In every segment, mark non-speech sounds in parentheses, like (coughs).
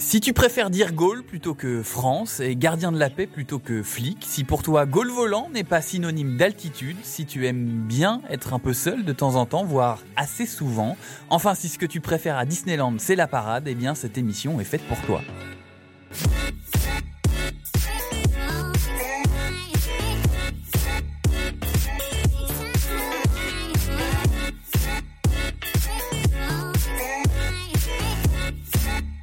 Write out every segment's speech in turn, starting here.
Si tu préfères dire Gaulle plutôt que France et gardien de la paix plutôt que flic, si pour toi Gaulle volant n'est pas synonyme d'altitude, si tu aimes bien être un peu seul de temps en temps, voire assez souvent, enfin si ce que tu préfères à Disneyland c'est la parade, eh bien cette émission est faite pour toi.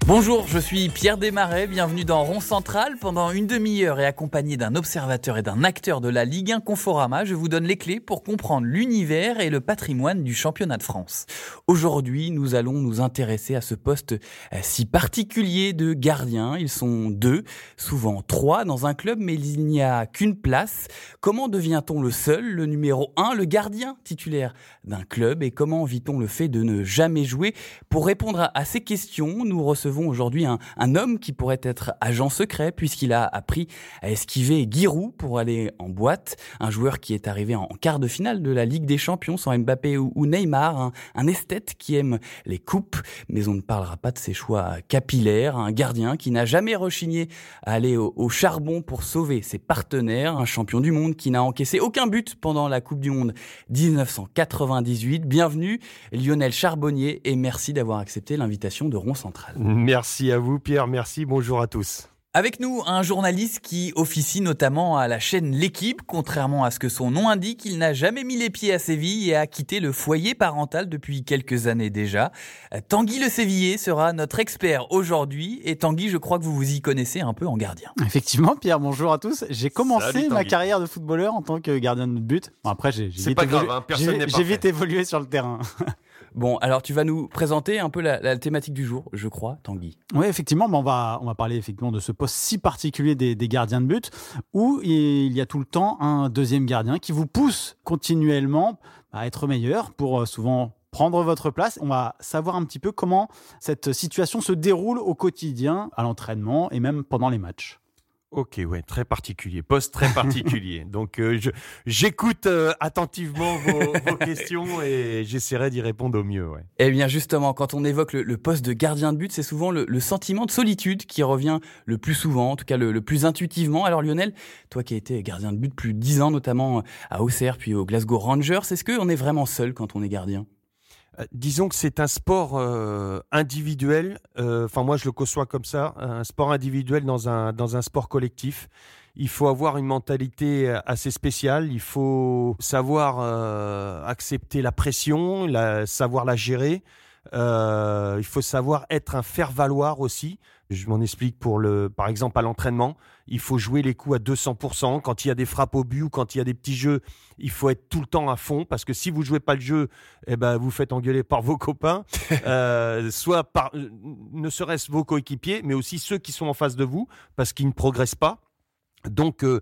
Bonjour, je suis Pierre Desmarais, bienvenue dans Rond Central. Pendant une demi-heure et accompagné d'un observateur et d'un acteur de la Ligue 1 Conforama, je vous donne les clés pour comprendre l'univers et le patrimoine du championnat de France. Aujourd'hui, nous allons nous intéresser à ce poste euh, si particulier de gardien. Ils sont deux, souvent trois dans un club, mais il n'y a qu'une place. Comment devient-on le seul, le numéro un, le gardien titulaire d'un club? Et comment vit-on le fait de ne jamais jouer? Pour répondre à ces questions, nous recevons aujourd'hui un, homme qui pourrait être agent secret puisqu'il a appris à esquiver Giroud pour aller en boîte. Un joueur qui est arrivé en quart de finale de la Ligue des Champions sans Mbappé ou, Neymar. Un, esthète qui aime les coupes, mais on ne parlera pas de ses choix capillaires. Un gardien qui n'a jamais rechigné à aller au, au charbon pour sauver ses partenaires. Un champion du monde qui n'a encaissé aucun but pendant la Coupe du Monde 1998. Bienvenue Lionel Charbonnier et merci d'avoir accepté l'invitation de Rond Central. Merci à vous Pierre, merci, bonjour à tous. Avec nous, un journaliste qui officie notamment à la chaîne L'équipe. Contrairement à ce que son nom indique, il n'a jamais mis les pieds à Séville et a quitté le foyer parental depuis quelques années déjà. Tanguy Le Sévillier sera notre expert aujourd'hui. Et Tanguy, je crois que vous vous y connaissez un peu en gardien. Effectivement, Pierre, bonjour à tous. J'ai commencé ma carrière de footballeur en tant que gardien de but. Bon, après, j'ai vite, hein, vite évolué sur le terrain. (laughs) Bon, alors tu vas nous présenter un peu la, thématique du jour, je crois, Tanguy. Oui, effectivement, on, va, on va parler effectivement de ce poste si particulier des, gardiens de but, où il y a tout le temps un deuxième gardien qui vous pousse continuellement à être meilleur pour euh, souvent prendre votre place. On va savoir un petit peu comment cette situation se déroule au quotidien, à l'entraînement et même pendant les matchs. Ok, ouais, très particulier, poste très particulier. (laughs) Donc, euh, j'écoute euh, attentivement (laughs) vos, questions et j'essaierai d'y répondre au mieux. Ouais. Eh bien, justement, quand on évoque le, poste de gardien de but, c'est souvent le, sentiment de solitude qui revient le plus souvent, en tout cas le, plus intuitivement. Alors, Lionel, toi qui as été gardien de but plus de 10 ans, notamment à Auxerre puis au Glasgow Rangers, est-ce qu'on est vraiment seul quand on est gardien? Disons que c'est un sport euh, individuel. Euh, enfin, moi, je le conçois comme ça, un sport individuel dans un dans un sport collectif. Il faut avoir une mentalité assez spéciale. Il faut savoir accepter la pression, la, savoir la gérer. Il faut savoir être un faire valoir aussi. Je m'en explique pour le, par exemple, à l'entraînement, il faut jouer les coups à 200%. Quand il y a des frappes au but ou quand il y a des petits jeux, il faut être tout le temps à fond parce que si vous jouez pas le jeu, eh ben vous faites engueuler par vos copains, (laughs) euh, soit par, ne serait-ce vos coéquipiers, mais aussi ceux qui sont en face de vous parce qu'ils ne progressent pas. Donc, euh,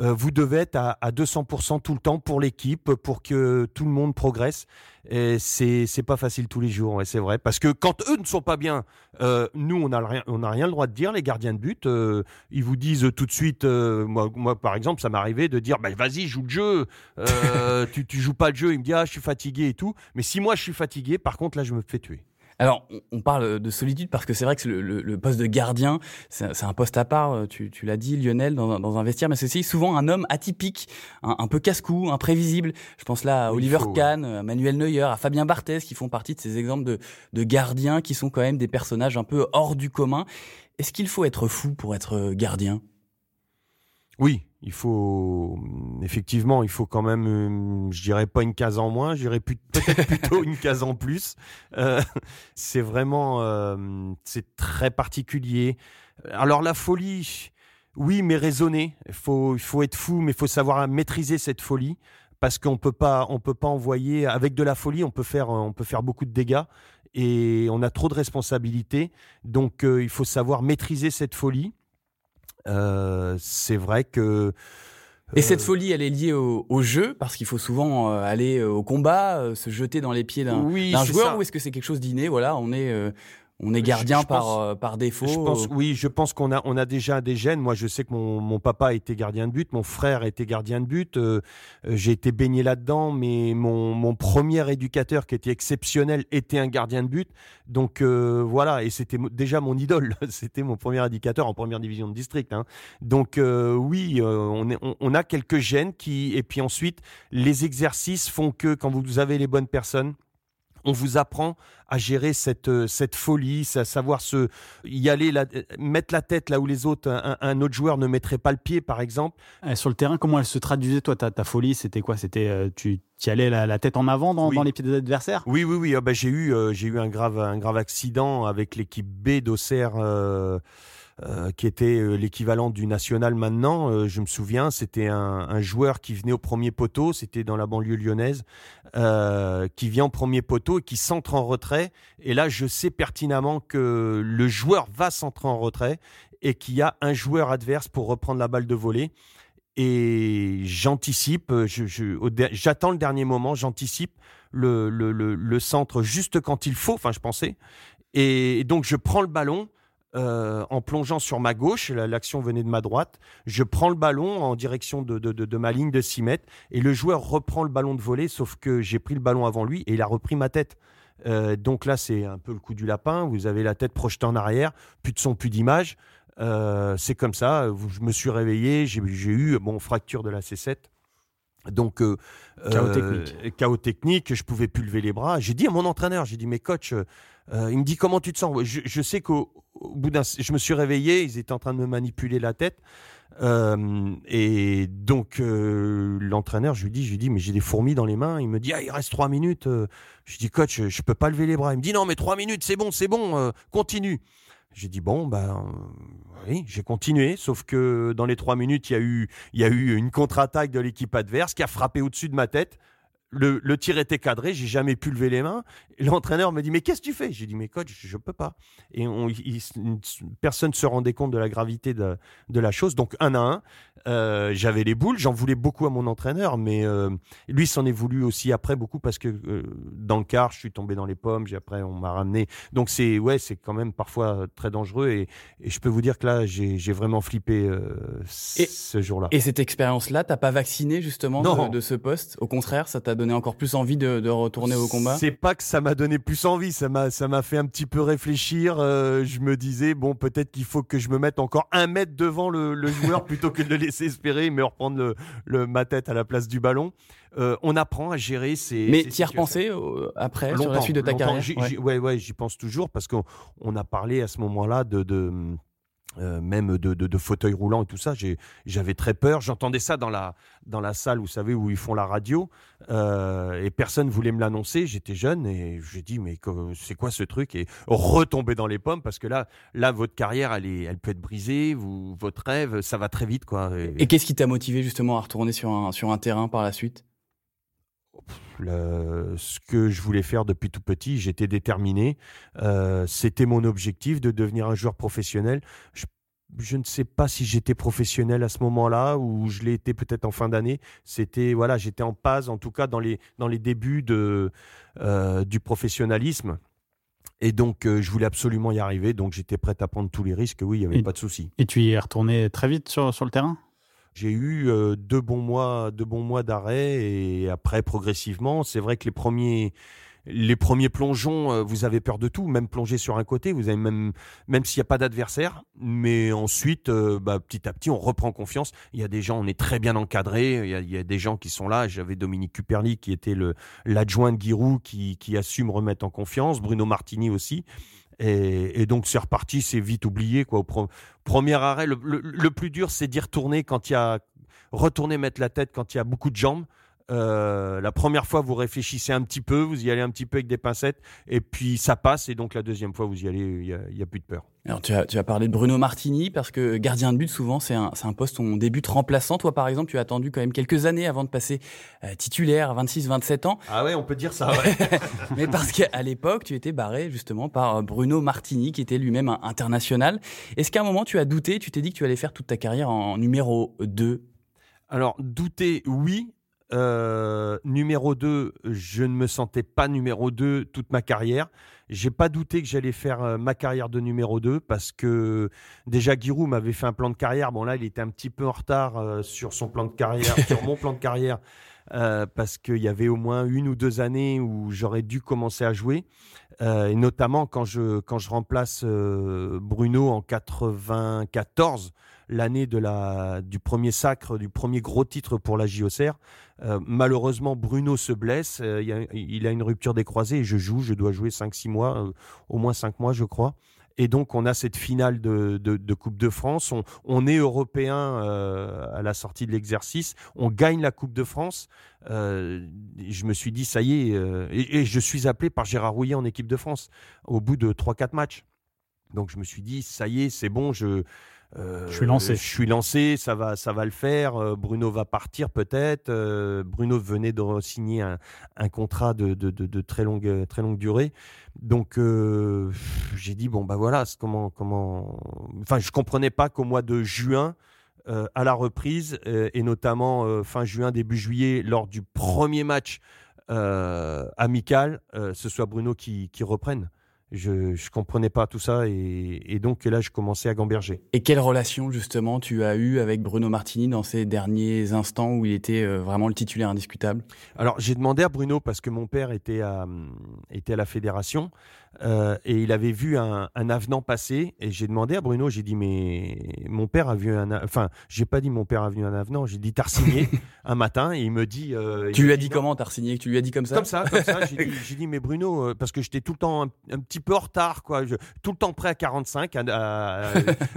euh, vous devez être à, à 200% tout le temps pour l'équipe, pour que tout le monde progresse. Et c'est c'est pas facile tous les jours, ouais, c'est vrai. Parce que quand eux ne sont pas bien, euh, nous on n'a rien on a rien le droit de dire. Les gardiens de but, euh, ils vous disent tout de suite. Moi, moi par exemple, ça m'est arrivé de dire, bah, vas-y, joue le jeu. (laughs) Tu tu joues pas le jeu. Il me dit, ah, je suis fatigué et tout. Mais si moi je suis fatigué, par contre là, je me fais tuer. Alors, on parle de solitude parce que c'est vrai que le, poste de gardien, c'est un poste à part, euh, tu, l'as dit Lionel, dans, un vestiaire, mais c'est aussi souvent un homme atypique, un, peu casse-cou, imprévisible. Je pense là à Oliver Kahn, à Manuel Neuer, à Fabien Barthez, qui font partie de ces exemples de, de gardiens qui sont quand même des personnages un peu hors du commun. Est-ce qu'il faut être fou pour être gardien? Oui, il faut effectivement, il faut quand même, euh, je dirais pas une case en moins, je dirais peut-être (laughs) plutôt une case en plus. Euh, c'est vraiment, euh, c'est très particulier. Alors la folie, oui, mais raisonner. Il faut, il faut être fou, mais il faut savoir maîtriser cette folie parce qu'on peut pas, on peut pas envoyer avec de la folie, on peut faire, on peut faire beaucoup de dégâts et on a trop de responsabilités. Donc il faut savoir maîtriser cette folie euh, c'est vrai que et cette euh, folie, elle est liée au, jeu, parce qu'il faut souvent euh, aller au combat, se jeter dans les pieds d'un joueur, ou est-ce que c'est quelque chose d'inné? Voilà, on est, on est gardien par, euh, par défaut. Je pense, oui, je pense qu'on a, on a déjà des gènes. Moi, je sais que mon, mon papa était gardien de but, mon frère était gardien de but. Euh, euh, j'ai été baigné là-dedans, mais mon, mon premier éducateur qui était exceptionnel était un gardien de but. Donc voilà, et c'était déjà mon idole. (laughs) c'était mon premier éducateur en première division de district. Hein. Donc oui, on, est, on, on, a quelques gènes qui, et puis ensuite, les exercices font que quand vous avez les bonnes personnes, on vous apprend à gérer cette, euh, cette folie, à savoir se, y aller, mettre la tête là où les autres, un, autre joueur ne mettrait pas le pied, par exemple. sur le terrain, comment elle se traduisait, toi, ta, ta folie? C'était quoi? C'était euh, tu, tu allais la, tête en avant dans, les pieds des adversaires? Oui, oui, oui. Ah bah, j'ai eu, euh, j'ai eu un grave, un grave accident avec l'équipe B d'Auxerre. Euh, qui était euh, l'équivalent du national maintenant. Euh, je me souviens, c'était un, joueur qui venait au premier poteau, c'était dans la banlieue lyonnaise, qui vient au premier poteau et qui s'entre en retrait. Et là, je sais pertinemment que le joueur va s'entrer en retrait et qu'il y a un joueur adverse pour reprendre la balle de volée. Et j'anticipe, j'attends le dernier moment, j'anticipe le, le, le, centre juste quand il faut, enfin je pensais. Et donc je prends le ballon, euh, en plongeant sur ma gauche, l'action venait de ma droite, je prends le ballon en direction de, ma ligne de 6 mètres et le joueur reprend le ballon de volée, sauf que j'ai pris le ballon avant lui et il a repris ma tête. Euh, donc là, c'est un peu le coup du lapin, vous avez la tête projetée en arrière, plus de son, plus d'image. Euh, c'est comme ça, je me suis réveillé, j'ai eu mon fracture de la C7. Donc chaos technique. chaos technique, je pouvais plus lever les bras. J'ai dit à mon entraîneur, j'ai dit mais coach, il me dit comment tu te sens? je sais qu'au au bout d'un, je me suis réveillé, ils étaient en train de me manipuler la tête. Euh, et donc euh, l'entraîneur, je lui dis, je lui dis, mais j'ai des fourmis dans les mains. Il me dit, ah, il reste trois minutes. Euh. Je dis, coach, je peux pas lever les bras. Il me dit, non, mais trois minutes, c'est bon, c'est bon, continue. J'ai dit bon ben oui, j'ai continué, sauf que dans les trois minutes, il y a eu il y a eu une contre-attaque de l'équipe adverse qui a frappé au-dessus de ma tête le, tir était cadré, j'ai jamais pu lever les mains. L'entraîneur me dit mais qu'est-ce que tu fais? J'ai dit mais coach, je, ne peux pas. Et on, personne se rendait compte de la gravité de, la chose. Donc un à un, euh, j'avais les boules. J'en voulais beaucoup à mon entraîneur, mais euh, lui s'en est voulu aussi après beaucoup parce que euh, dans le car, je suis tombé dans les pommes. J'ai après on m'a ramené. Donc c'est ouais, c'est quand même parfois très dangereux. Et, je peux vous dire que là, j'ai vraiment flippé ce jour-là. Et cette expérience-là, t'as pas vacciné justement de, de, ce poste? Au contraire, ça t'a donné encore plus envie de, retourner au combat C'est pas que ça m'a donné plus envie, ça m'a ça m'a fait un petit peu réfléchir. Euh, je me disais bon peut-être qu'il faut que je me mette encore un mètre devant le, joueur (laughs) plutôt que de le laisser espérer me reprendre le, ma tête à la place du ballon. Euh, on apprend à gérer ces. Mais tu y as repensé euh, après sur la suite de ta carrière Ouais, ouais, j'y pense toujours parce qu'on a parlé à ce moment-là de euh, même de, de, fauteuils roulants et tout ça, j'avais très peur. J'entendais ça dans la, dans la salle, vous savez, où ils font la radio, euh, et personne voulait me l'annoncer. J'étais jeune et j'ai dit, mais c'est quoi ce truc? Et retomber dans les pommes, parce que là, là votre carrière, elle, est, elle peut être brisée, vous, votre rêve, ça va très vite. quoi. Et, qu'est-ce qui t'a motivé justement à retourner sur un, sur un terrain par la suite? Ce que je voulais faire depuis tout petit, j'étais déterminé. Euh, c'était mon objectif de devenir un joueur professionnel. Je, ne sais pas si j'étais professionnel à ce moment-là ou je l'ai été peut-être en fin d'année. C'était voilà, j'étais en passe, en tout cas dans les dans les débuts de euh, du professionnalisme. Et donc, euh, je voulais absolument y arriver. Donc, j'étais prêt à prendre tous les risques. Oui, il n'y avait pas de souci. Et tu y es retourné très vite sur, sur le terrain? J'ai eu euh, deux bons mois, deux bons mois d'arrêt et après progressivement, c'est vrai que les premiers les premiers plongeons, euh, vous avez peur de tout, même plonger sur un côté, vous avez même même s'il n'y a pas d'adversaire, mais ensuite, euh, bah, petit à petit, on reprend confiance. Il y a des gens, on est très bien encadré. Il y a, des gens qui sont là. J'avais Dominique Cuperli qui était l'adjoint de Giroud qui qui assume remettre en confiance, Bruno Martini aussi. Et, donc c'est reparti, c'est vite oublié quoi. Premier arrêt, le, plus dur c'est d'y retourner quand il y a retourner mettre la tête quand il y a beaucoup de jambes. Euh, la première fois, vous réfléchissez un petit peu, vous y allez un petit peu avec des pincettes, et puis ça passe, et donc la deuxième fois, vous y allez, il n'y a, plus de peur. Alors tu as, tu as parlé de Bruno Martini, parce que gardien de but, souvent, c'est un, un poste où on débute remplaçant. Toi, par exemple, tu as attendu quand même quelques années avant de passer euh, titulaire à 26-27 ans. Ah ouais, on peut dire ça, ouais. (laughs) Mais parce qu'à l'époque, tu étais barré justement par euh, Bruno Martini, qui était lui-même international. Est-ce qu'à un moment, tu as douté, tu t'es dit que tu allais faire toute ta carrière en numéro 2 alors, douter, oui, Euh, numéro 2, je ne me sentais pas numéro 2 toute ma carrière. J'ai pas douté que j'allais faire euh, ma carrière de numéro 2 parce que déjà Giroud m'avait fait un plan de carrière. Bon là, il était un petit peu en retard euh, sur son plan de carrière, sur mon plan de carrière. Parce qu'il y avait au moins une ou deux années où j'aurais dû commencer à jouer, et notamment quand je, quand je remplace Bruno en 94, l'année de la, du premier sacre, du premier gros titre pour la JOCR. Euh, malheureusement, Bruno se blesse. Euh, il, a, une rupture des croisés et je joue. Je dois jouer 5-6 mois, euh, au moins 5 mois, je crois. Et donc, on a cette finale de, de, Coupe de France. On, est européen à la sortie de l'exercice. On gagne la Coupe de France. je me suis dit, ça y est. Et, et, je suis appelé par Gérard Rouillet en équipe de France au bout de 3-4 matchs. Donc, je me suis dit, ça y est, c'est bon. Je, euh, je suis lancé. Je suis lancé, ça va, ça va le faire. Euh, Bruno va partir peut-être. Euh, Bruno venait de signer un, contrat de, de, très longue, très longue durée. Donc j'ai dit bon bah voilà, comment, comment. Enfin, je comprenais pas qu'au mois de juin. à la reprise et notamment fin juin début juillet lors du premier match amical ce soit Bruno qui, qui reprenne je ne comprenais pas tout ça et, donc là je commençais à gamberger. Et quelle relation justement tu as eu avec Bruno Martini dans ces derniers instants où il était euh, vraiment le titulaire indiscutable? Alors j'ai demandé à Bruno parce que mon père était à, était à la fédération euh, et il avait vu un, avenant passer et j'ai demandé à Bruno, j'ai dit mais mon père a vu un, enfin j'ai pas dit mon père a vu un avenant, j'ai dit t'as signé (laughs) un matin et il me dit. Euh, tu lui as dit, comment t'as signé Tu lui as dit comme ça Comme ça, comme ça. J'ai dit, (laughs) mais Bruno parce que j'étais tout le temps un, petit peu en retard quoi, tout le temps prêt à 45, à,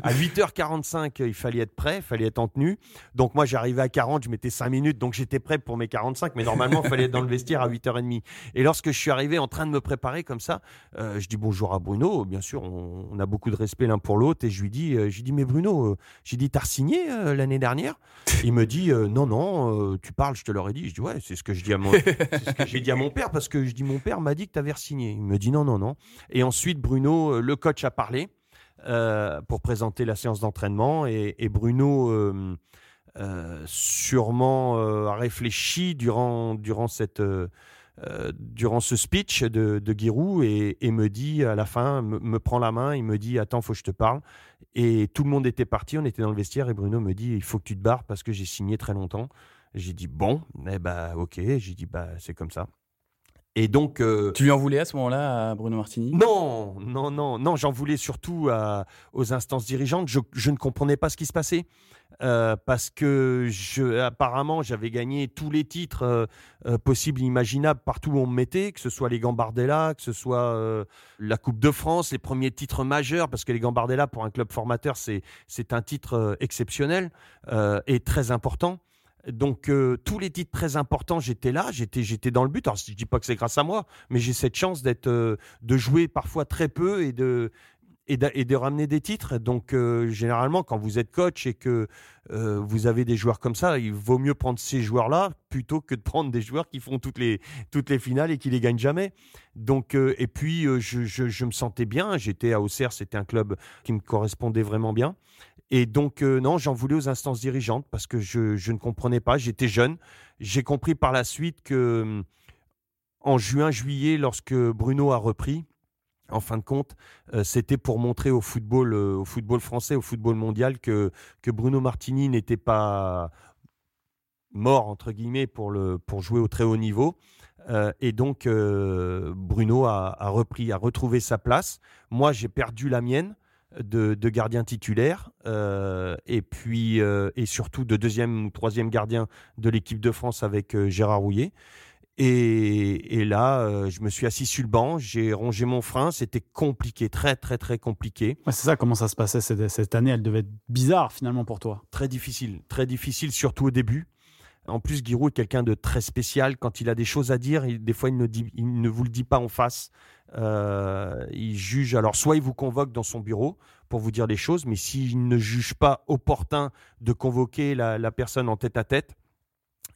8h45 (laughs) il fallait être prêt, il fallait être en tenue. Donc moi j'arrivais à 40, je mettais 5 minutes donc j'étais prêt pour mes 45, mais normalement il fallait être dans le vestiaire à 8h30. Et lorsque je suis arrivé en train de me préparer comme ça. Euh, je dis bonjour à Bruno. Bien sûr, on, a beaucoup de respect l'un pour l'autre. Et je lui dis, euh, dis mais Bruno, euh, j'ai dit, t'as signé l'année dernière? (laughs) Il me dit, non, non, tu parles, je te l'aurais dit. Je dis, ouais, c'est ce que je dis à mon, (laughs) j'ai dit à mon père parce que je dis, mon père m'a dit que t'avais signé. Il me dit, non, non, non. Et ensuite, Bruno, le coach a parlé pour présenter la séance d'entraînement et, Bruno. sûrement a réfléchi durant, durant cette, euh, durant ce speech de, de Giroud et, me dit à la fin, me, prend la main, il me dit attends, faut que je te parle. Et tout le monde était parti, on était dans le vestiaire et Bruno me dit il faut que tu te barres parce que j'ai signé très longtemps. J'ai dit bon, eh ben ok, j'ai dit bah c'est comme ça. Et donc, euh, tu lui en voulais à ce moment-là à Bruno Martini? Non, non, non, non. J'en voulais surtout aux instances dirigeantes. Je, je, ne comprenais pas ce qui se passait. Euh, parce que je, apparemment j'avais gagné tous les titres euh, euh, possibles, imaginables partout où on me mettait, que ce soit les Gambardella, que ce soit la Coupe de France, les premiers titres majeurs, parce que les Gambardella pour un club formateur c'est un titre exceptionnel et très important. Donc tous les titres très importants, j'étais là, j'étais dans le but. Alors je dis pas que c'est grâce à moi, mais j'ai cette chance d'être de jouer parfois très peu et de et de, ramener des titres. Donc, euh, généralement, quand vous êtes coach et que euh, vous avez des joueurs comme ça, il vaut mieux prendre ces joueurs-là plutôt que de prendre des joueurs qui font toutes les, toutes les finales et qui les gagnent jamais. Donc, euh, et puis, je, je, me sentais bien. J'étais à Auxerre, c'était un club qui me correspondait vraiment bien. Et donc, non, j'en voulais aux instances dirigeantes parce que je, je ne comprenais pas. J'étais jeune. J'ai compris par la suite que en juin, juillet, lorsque Bruno a repris, en fin de compte, euh, c'était pour montrer au football, euh, au football français, au football mondial que, Bruno Martini n'était pas mort pour, jouer au très haut niveau. Euh, et donc Bruno a, repris, a retrouvé sa place. Moi, j'ai perdu la mienne de, de gardien titulaire et puis et surtout de deuxième ou troisième gardien de l'équipe de France avec Gérard Rouillet. Et, là, euh, je me suis assis sur le banc, j'ai rongé mon frein, c'était compliqué, très très très compliqué. c'est ça, comment ça se passait cette, année? Elle devait être bizarre finalement pour toi. Très difficile, très difficile, surtout au début. En plus, Giroud est quelqu'un de très spécial. Quand il a des choses à dire, des fois, il ne, dit, il ne vous le dit pas en face. Euh, il juge. Alors, soit il vous convoque dans son bureau pour vous dire des choses, mais s'il ne juge pas opportun de convoquer la personne en tête à tête,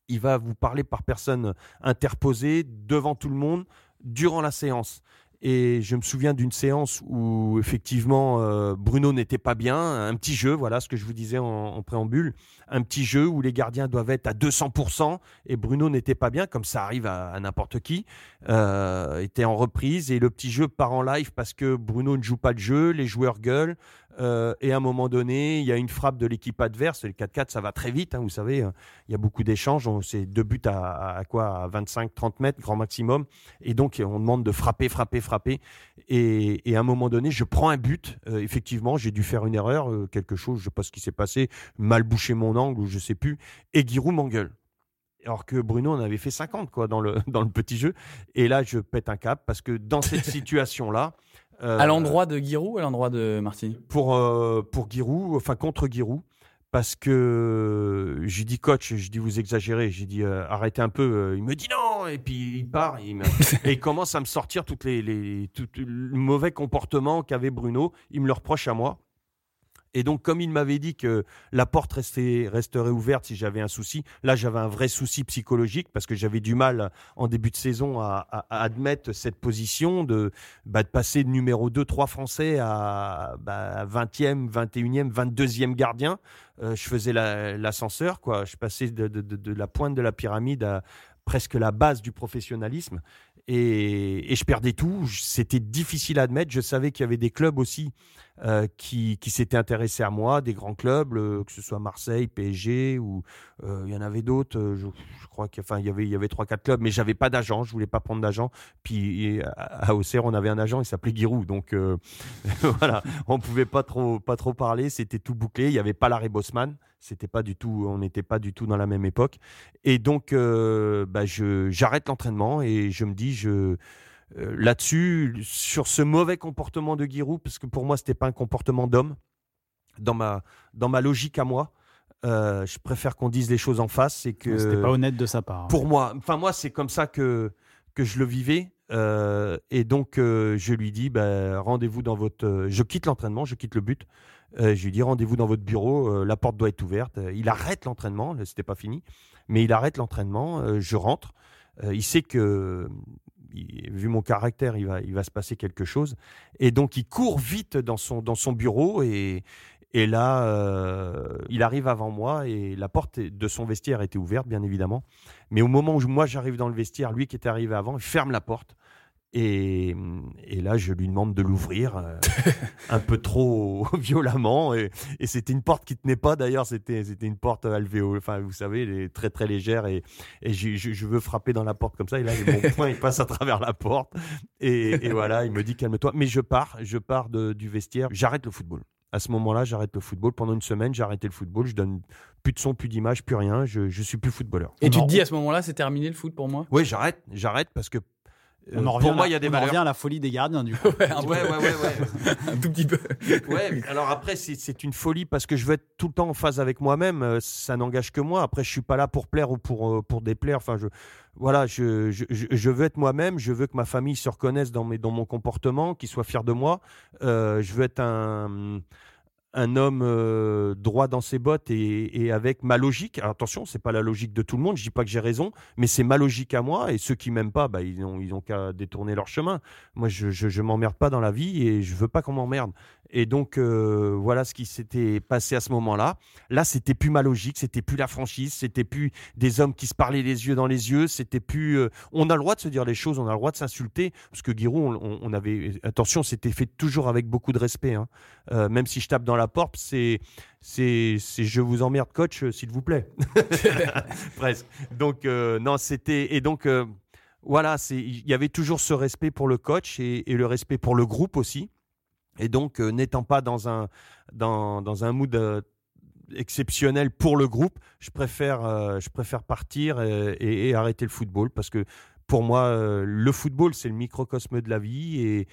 il va vous parler par personne interposée devant tout le monde durant la séance. Et je me souviens d'une séance où effectivement euh, Bruno n'était pas bien, un petit jeu, voilà ce que je vous disais en, préambule, un petit jeu où les gardiens doivent être à 200% et Bruno n'était pas bien, comme ça arrive à, n'importe qui, euh, était en reprise. Et le petit jeu part en live parce que Bruno ne joue pas le jeu, les joueurs gueulent, euh, et à un moment donné, il y a une frappe de l'équipe adverse. Le 4-4, ça va très vite. Hein, vous savez, hein. il y a beaucoup d'échanges. C'est deux buts à, quoi À 25-30 mètres, grand maximum. Et donc, on demande de frapper, frapper, frapper. Et, à un moment donné, je prends un but. Euh, effectivement, j'ai dû faire une erreur, euh, quelque chose, je ne sais pas ce qui s'est passé, mal boucher mon angle ou je sais plus. Et Giroud m'engueule alors que Bruno en avait fait 50 quoi dans le (laughs) dans le petit jeu et là je pète un cap parce que dans cette (laughs) situation là euh, à l'endroit de Giroud, à l'endroit de Martini Pour, euh, pour Giroud, enfin contre Giroud, parce que j'ai dit coach, je dis vous exagérez, j'ai dit euh, arrêtez un peu. il me dit non, et puis il part (laughs) et il, commence à me sortir toutes les, les tout, le mauvais comportement qu'avait Bruno. Il me le reproche à moi. Et donc, comme il m'avait dit que la porte resterait ouverte si j'avais un souci, là, j'avais un vrai souci psychologique parce que j'avais du mal en début de saison à, admettre cette position de, bah, passer de numéro 2, 3 français à bah, 20e, 21e, 22e gardien. Euh, je faisais l'ascenseur, quoi. Je passais de, la pointe de la pyramide à presque la base du professionnalisme. Et, je perdais tout. C'était difficile à admettre. Je savais qu'il y avait des clubs aussi euh, qui, s'étaient intéressés à moi, des grands clubs, que ce soit Marseille, PSG ou euh, il y en avait d'autres. Je, crois qu'il y avait il y avait trois quatre clubs, mais j'avais pas d'agent, je voulais pas prendre d'agent. Puis à, Auxerre, on avait un agent, il s'appelait Giroud, donc euh, (laughs) voilà, on pouvait pas trop pas trop parler, c'était tout bouclé. Il y avait pas l'arrêt Bosman, c'était pas du tout, on n'était pas du tout dans la même époque. Et donc, bah, je j'arrête l'entraînement et je me dis je euh, là-dessus, sur ce mauvais comportement de Giroud, parce que pour moi, ce n'était pas un comportement d'homme, dans ma, dans ma logique à moi. Euh, je préfère qu'on dise les choses en face. C'est que c'était pas honnête de sa part. Pour moi, enfin moi, c'est comme ça que que je le vivais. Euh, et donc je lui dis, bah, rendez-vous dans votre. je quitte l'entraînement, je quitte le but. Je lui dis rendez-vous dans votre bureau, la porte doit être ouverte. Il arrête l'entraînement, c'était pas fini, mais il arrête l'entraînement. je rentre. il sait que vu mon caractère, il va, il va se passer quelque chose. Et donc, il court vite dans son, dans son bureau et, et là, euh, il arrive avant moi et la porte de son vestiaire était ouverte, bien évidemment. Mais au moment où moi j'arrive dans le vestiaire, lui qui était arrivé avant, il ferme la porte. Et, là, je lui demande de l'ouvrir euh, (laughs) un peu trop (laughs) violemment. Et, c'était une porte qui tenait pas d'ailleurs. C'était une porte alvéole. Enfin, vous savez, elle est très très légère. Et, je, veux frapper dans la porte comme ça. Et là, mon (laughs) poing il passe à travers la porte. Et, voilà, il me dit calme-toi. Mais je pars, je pars du vestiaire. J'arrête le football. À ce moment-là, j'arrête le football. Pendant une semaine, j'ai arrêté le football. Je donne plus de son, plus d'image, plus rien. Je, je suis plus footballeur. Et tu te dis à ce moment-là, c'est terminé le foot pour moi? Oui, j'arrête. J'arrête parce que on en revient pour moi, il y a des on revient à la folie des gardiens, du coup. (laughs) ouais, ouais, ouais, ouais, (laughs) un tout petit peu. ouais, alors après, c'est une folie parce que je veux être tout le temps en phase avec moi-même. Euh, ça n'engage que moi. Après, je suis pas là pour plaire ou pour, euh, pour déplaire. Enfin, je, voilà, je, je, je veux être moi-même. Je veux que ma famille se reconnaisse dans, mes, dans mon comportement, qu'ils soient fiers de moi. Euh, je veux être un un homme euh, droit dans ses bottes et, avec ma logique. Alors attention, c'est pas la logique de tout le monde. Je dis pas que j'ai raison, mais c'est ma logique à moi. Et ceux qui m'aiment pas, bah, ils ont ils ont qu'à détourner leur chemin. Moi, je, je, je m'emmerde pas dans la vie et je veux pas qu'on m'emmerde. Et donc euh, voilà ce qui s'était passé à ce moment-là. Là, c'était plus ma logique, c'était plus la franchise, c'était plus des hommes qui se parlaient les yeux dans les yeux, c'était plus. Euh, on a le droit de se dire les choses, on a le droit de s'insulter parce que Giroud, on, avait attention, c'était fait toujours avec beaucoup de respect. Hein. Euh, même si je tape dans la porte, c'est c'est je vous emmerde coach, s'il vous plaît. (laughs) Presque. Donc non, c'était et donc voilà, il y avait toujours ce respect pour le coach et, le respect pour le groupe aussi. Et donc, euh, n'étant pas dans un, dans, dans un mood euh, exceptionnel pour le groupe, je préfère, euh, je préfère partir et, arrêter le football parce que pour moi, le football, c'est le microcosme de la vie. Et,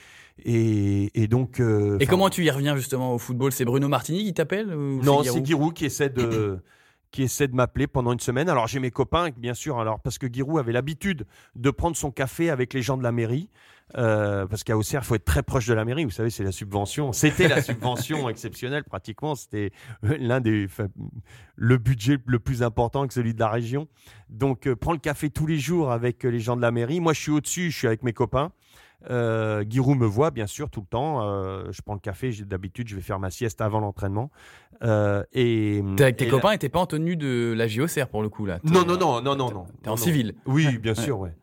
et, et donc. et comment tu y reviens justement au football? C'est Bruno Martini qui t'appelle Non, c'est Giroud qui essaie de. (coughs) qui essaie de m'appeler pendant une semaine. Alors j'ai mes copains, bien sûr, alors parce que Giroud avait l'habitude de prendre son café avec les gens de la mairie. Euh, parce qu'à Auxerre, il faut être très proche de la mairie. Vous savez, c'est la subvention. C'était la subvention (laughs) exceptionnelle, pratiquement. C'était euh, l'un des, le budget le plus important que celui de la région. Donc, euh, prends le café tous les jours avec les gens de la mairie. Moi, je suis au-dessus, je suis avec mes copains. Euh, Giroud me voit, bien sûr, tout le temps. Euh, je prends le café. D'habitude, je vais faire ma sieste avant l'entraînement. Euh, et T'es avec tes copains et t'es pas en tenue de la JOCR pour le coup là. Non, non, non, non, non, non. T'es en civil. Oui, bien sûr, ouais.